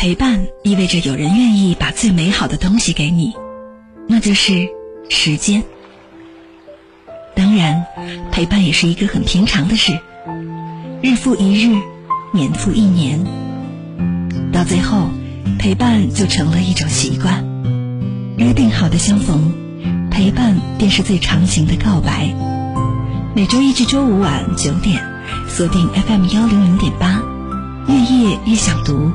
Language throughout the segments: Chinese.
陪伴意味着有人愿意把最美好的东西给你，那就是时间。当然，陪伴也是一个很平常的事，日复一日，年复一年，到最后，陪伴就成了一种习惯。约定好的相逢，陪伴便是最长情的告白。每周一至周五晚九点，锁定 FM 幺零零点八，月夜越想读。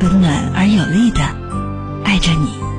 温暖而有力的爱着你。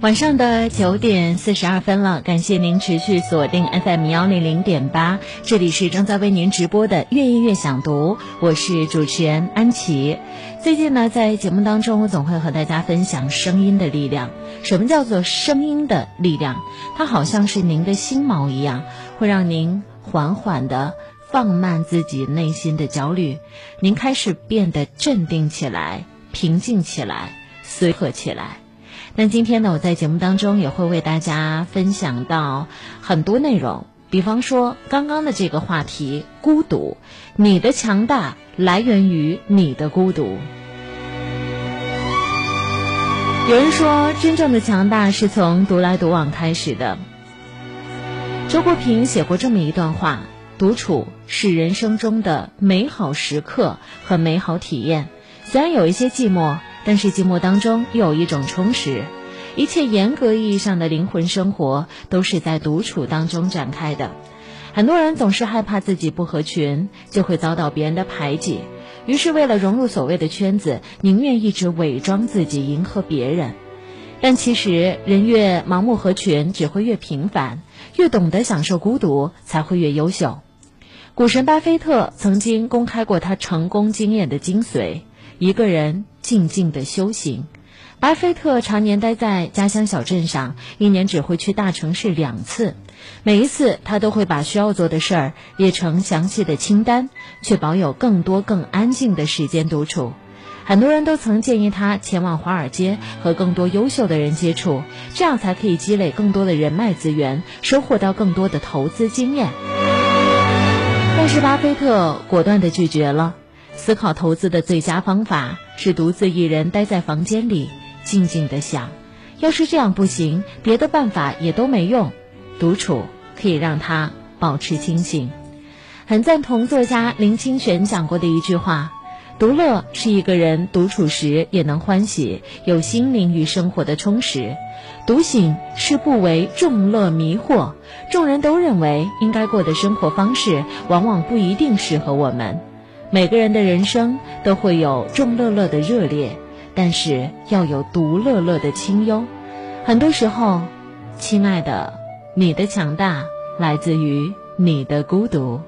晚上的九点四十二分了，感谢您持续锁定 FM 幺零零点八，这里是正在为您直播的《越夜越想读》，我是主持人安琪。最近呢，在节目当中，我总会和大家分享声音的力量。什么叫做声音的力量？它好像是您的心锚一样，会让您缓缓的放慢自己内心的焦虑，您开始变得镇定起来、平静起来、随和起来。那今天呢，我在节目当中也会为大家分享到很多内容，比方说刚刚的这个话题——孤独，你的强大来源于你的孤独。有人说，真正的强大是从独来独往开始的。周国平写过这么一段话：独处是人生中的美好时刻和美好体验，虽然有一些寂寞。但是寂寞当中又有一种充实，一切严格意义上的灵魂生活都是在独处当中展开的。很多人总是害怕自己不合群，就会遭到别人的排挤，于是为了融入所谓的圈子，宁愿一直伪装自己迎合别人。但其实人越盲目合群，只会越平凡；越懂得享受孤独，才会越优秀。股神巴菲特曾经公开过他成功经验的精髓。一个人静静的修行。巴菲特常年待在家乡小镇上，一年只会去大城市两次。每一次，他都会把需要做的事儿列成详细的清单，确保有更多更安静的时间独处。很多人都曾建议他前往华尔街，和更多优秀的人接触，这样才可以积累更多的人脉资源，收获到更多的投资经验。但是，巴菲特果断地拒绝了。思考投资的最佳方法是独自一人待在房间里，静静的想。要是这样不行，别的办法也都没用。独处可以让他保持清醒。很赞同作家林清玄讲过的一句话：独乐是一个人独处时也能欢喜，有心灵与生活的充实；独醒是不为众乐迷惑，众人都认为应该过的生活方式，往往不一定适合我们。每个人的人生都会有众乐乐的热烈，但是要有独乐乐的清幽。很多时候，亲爱的，你的强大来自于你的孤独。